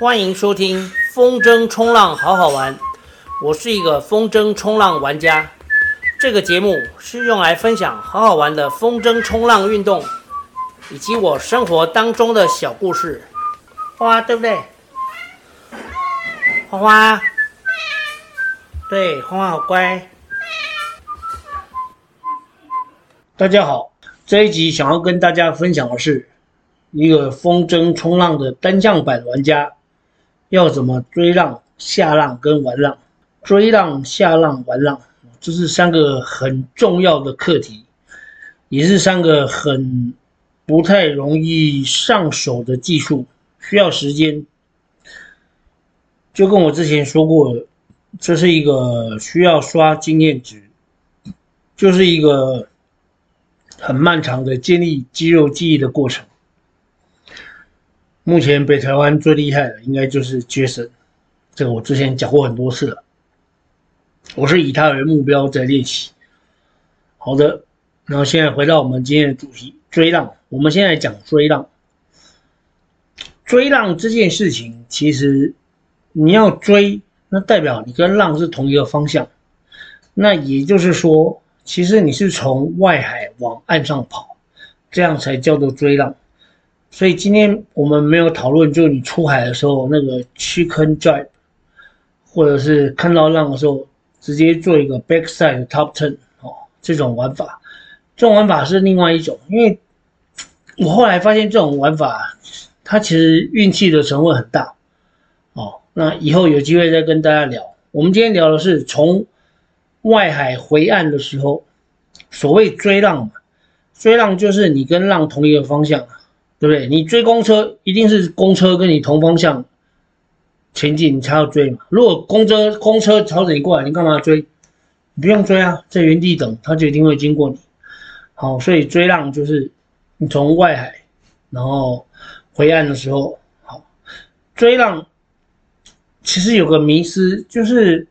欢迎收听风筝冲浪好好玩，我是一个风筝冲浪玩家。这个节目是用来分享好好玩的风筝冲浪运动，以及我生活当中的小故事。花花对不对？花花，对，花花好乖。大家好，这一集想要跟大家分享的是，一个风筝冲浪的单向板玩家要怎么追浪、下浪跟玩浪。追浪、下浪、玩浪，这是三个很重要的课题，也是三个很不太容易上手的技术，需要时间。就跟我之前说过，这是一个需要刷经验值，就是一个。很漫长的建立肌肉记忆的过程。目前北台湾最厉害的应该就是绝神这个我之前讲过很多次了。我是以他为目标在练习。好的，然后现在回到我们今天的主题——追浪。我们现在讲追浪。追浪这件事情，其实你要追，那代表你跟浪是同一个方向。那也就是说。其实你是从外海往岸上跑，这样才叫做追浪。所以今天我们没有讨论，就是你出海的时候那个 chicken dive，或者是看到浪的时候直接做一个 backside top turn 哦，这种玩法，这种玩法是另外一种。因为我后来发现这种玩法，它其实运气的成分很大哦。那以后有机会再跟大家聊。我们今天聊的是从。外海回岸的时候，所谓追浪嘛，追浪就是你跟浪同一个方向，对不对？你追公车，一定是公车跟你同方向前进，你才要追嘛。如果公车公车朝着你过来，你干嘛追？你不用追啊，在原地等，它就一定会经过你。好，所以追浪就是你从外海，然后回岸的时候，好，追浪其实有个迷思就是。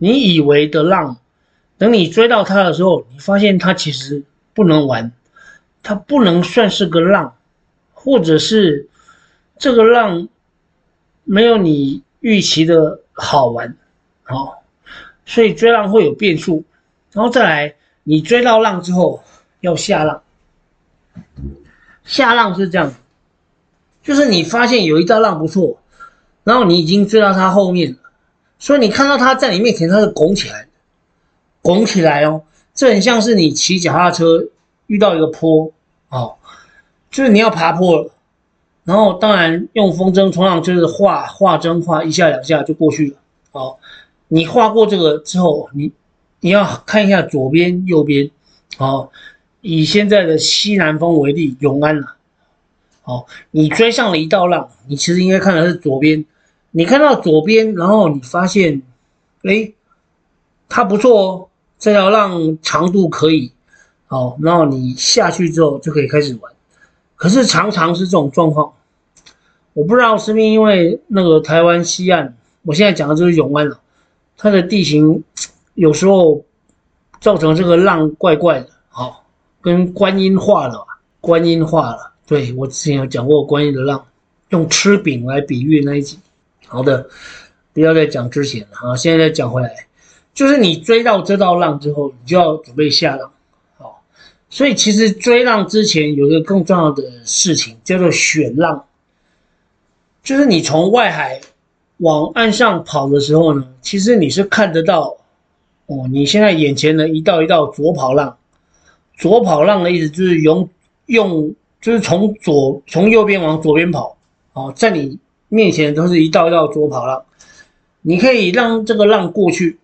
你以为的浪，等你追到它的时候，你发现它其实不能玩，它不能算是个浪，或者是这个浪没有你预期的好玩，好，所以追浪会有变数。然后再来，你追到浪之后要下浪，下浪是这样，就是你发现有一道浪不错，然后你已经追到它后面了。所以你看到它在你面前，它是拱起来的，拱起来哦，这很像是你骑脚踏车遇到一个坡，哦，就是你要爬坡，然后当然用风筝冲浪就是画画针画一下两下就过去了，哦，你画过这个之后，你你要看一下左边右边，哦，以现在的西南风为例，永安了，哦，你追上了一道浪，你其实应该看的是左边。你看到左边，然后你发现，哎，它不错哦，这条浪长度可以，好，然后你下去之后就可以开始玩。可是常常是这种状况，我不知道是不是因为那个台湾西岸，我现在讲的就是永安了，它的地形有时候造成这个浪怪怪的，好，跟观音画了，观音画了，对，我之前有讲过观音的浪，用吃饼来比喻那一集。好的，不要再讲之前了啊！现在再讲回来，就是你追到这道浪之后，你就要准备下浪。所以其实追浪之前有一个更重要的事情，叫做选浪。就是你从外海往岸上跑的时候呢，其实你是看得到哦，你现在眼前的一道一道左跑浪。左跑浪的意思就是用用，就是从左从右边往左边跑。哦，在你。面前都是一道一道左跑浪，你可以让这个浪过去，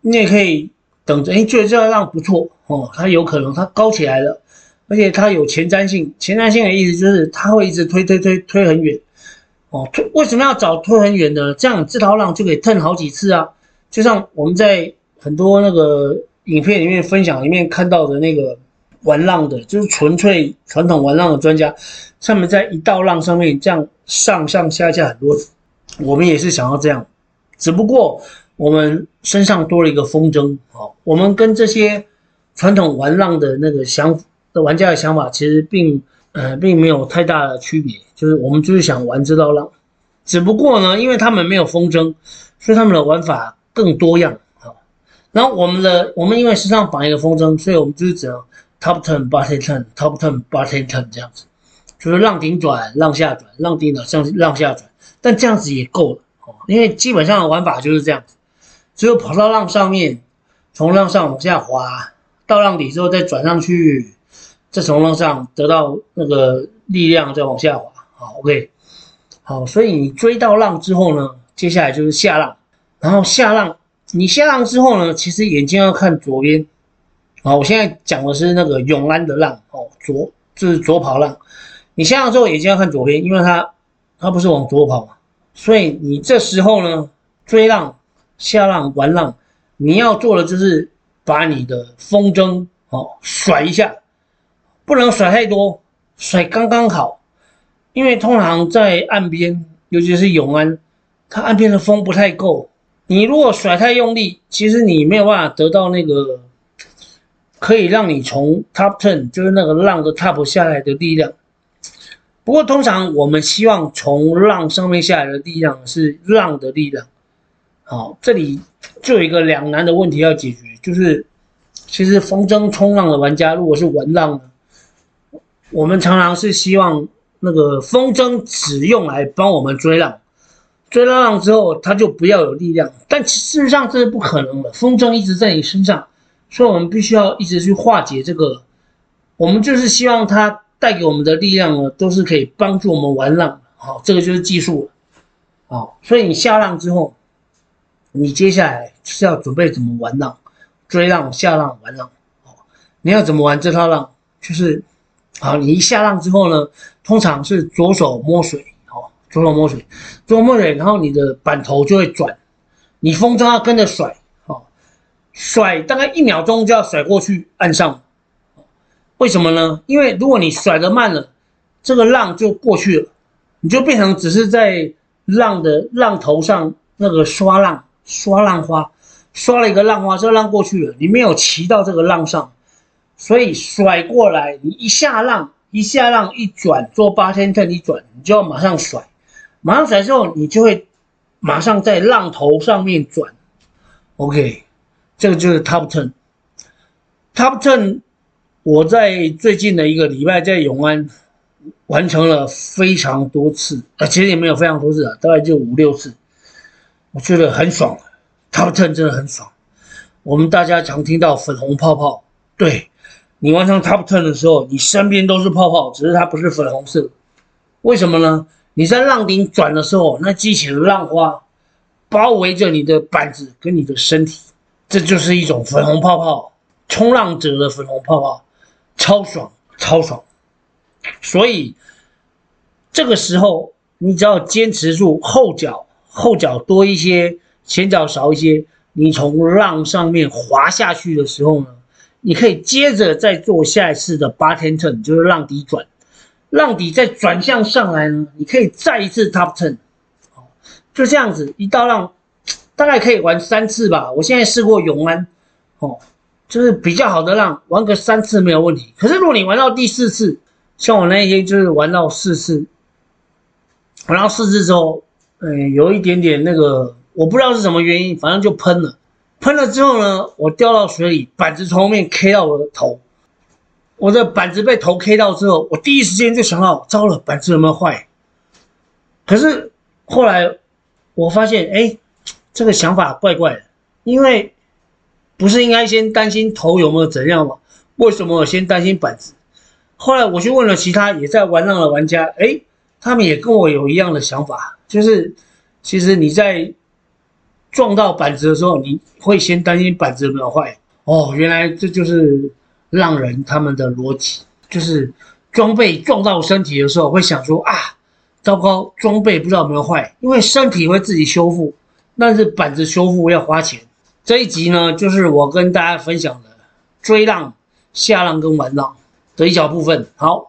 你也可以等着。哎，觉得这个浪不错哦，它有可能它高起来了，而且它有前瞻性。前瞻性的意思就是它会一直推推推推很远哦。推为什么要找推很远的？这样这条浪就可以 turn 好几次啊。就像我们在很多那个影片里面分享里面看到的那个玩浪的，就是纯粹传统玩浪的专家，他们在一道浪上面这样。上上下下很多次，我们也是想要这样，只不过我们身上多了一个风筝，哦，我们跟这些传统玩浪的那个想的玩家的想法，其实并呃并没有太大的区别，就是我们就是想玩这道浪，只不过呢，因为他们没有风筝，所以他们的玩法更多样啊。然后我们的我们因为身上绑一个风筝，所以我们就是只能 top turn bottom turn top turn bottom turn 这样子，就是浪顶转浪下转浪顶转向浪下转，但这样子也够了哦，因为基本上玩法就是这样子，只有跑到浪上面，从浪上往下滑，到浪底之后再转上去，再从浪上得到那个力量，再往下滑。好，OK。好，所以你追到浪之后呢，接下来就是下浪，然后下浪，你下浪之后呢，其实眼睛要看左边。好，我现在讲的是那个永安的浪，哦，左，就是左跑浪。你下浪之后眼睛要看左边，因为它它不是往左跑嘛，所以你这时候呢，追浪、下浪、玩浪，你要做的就是把你的风筝哦甩一下，不能甩太多，甩刚刚好。因为通常在岸边，尤其是永安，它岸边的风不太够。你如果甩太用力，其实你没有办法得到那个可以让你从 top turn，就是那个浪的 top 下来的力量。不过通常我们希望从浪上面下来的力量是浪的力量。好，这里就有一个两难的问题要解决，就是其实风筝冲浪的玩家，如果是玩浪呢，我们常常是希望。那个风筝只用来帮我们追浪，追到浪之后，它就不要有力量。但事实上这是不可能的，风筝一直在你身上，所以我们必须要一直去化解这个。我们就是希望它带给我们的力量呢，都是可以帮助我们玩浪。好，这个就是技术了。好，所以你下浪之后，你接下来是要准备怎么玩浪，追浪、下浪、玩浪。哦，你要怎么玩这套浪？就是。好，你一下浪之后呢，通常是左手摸水，好，左手摸水，左手摸水，然后你的板头就会转，你风筝要跟着甩，好，甩大概一秒钟就要甩过去岸上，为什么呢？因为如果你甩得慢了，这个浪就过去了，你就变成只是在浪的浪头上那个刷浪，刷浪花，刷了一个浪花，这个浪过去了，你没有骑到这个浪上。所以甩过来，你一下浪，一下浪一转，做八天特一转，你就要马上甩，马上甩之后，你就会马上在浪头上面转。OK，这个就是 top turn。top turn，我在最近的一个礼拜在永安完成了非常多次，啊，其实也没有非常多次啊，大概就五六次，我觉得很爽。top turn 真的很爽。我们大家常听到粉红泡泡，对。你完成 top turn 的时候，你身边都是泡泡，只是它不是粉红色。为什么呢？你在浪顶转的时候，那激起的浪花包围着你的板子跟你的身体，这就是一种粉红泡泡，冲浪者的粉红泡泡，超爽，超爽。所以这个时候，你只要坚持住后脚，后脚多一些，前脚少一些，你从浪上面滑下去的时候呢，你可以接着再做下一次的8天 turn 就是浪底转，浪底再转向上来呢，你可以再一次 top turn，就这样子，一道浪大概可以玩三次吧。我现在试过永安，哦，就是比较好的浪，玩个三次没有问题。可是如果你玩到第四次，像我那一天就是玩到四次，玩到四次之后，嗯，有一点点那个，我不知道是什么原因，反正就喷了。喷了之后呢，我掉到水里，板子从后面 K 到我的头，我的板子被头 K 到之后，我第一时间就想到，糟了，板子有没有坏？可是后来我发现，哎，这个想法怪怪的，因为不是应该先担心头有没有怎样吗？为什么我先担心板子？后来我去问了其他也在玩浪的玩家，哎，他们也跟我有一样的想法，就是其实你在。撞到板子的时候，你会先担心板子有没有坏哦。原来这就是浪人他们的逻辑，就是装备撞到身体的时候会想说啊，糟糕，装备不知道有没有坏，因为身体会自己修复，但是板子修复要花钱。这一集呢，就是我跟大家分享的追浪、下浪跟玩浪的一小部分。好，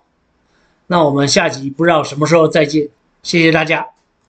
那我们下集不知道什么时候再见，谢谢大家。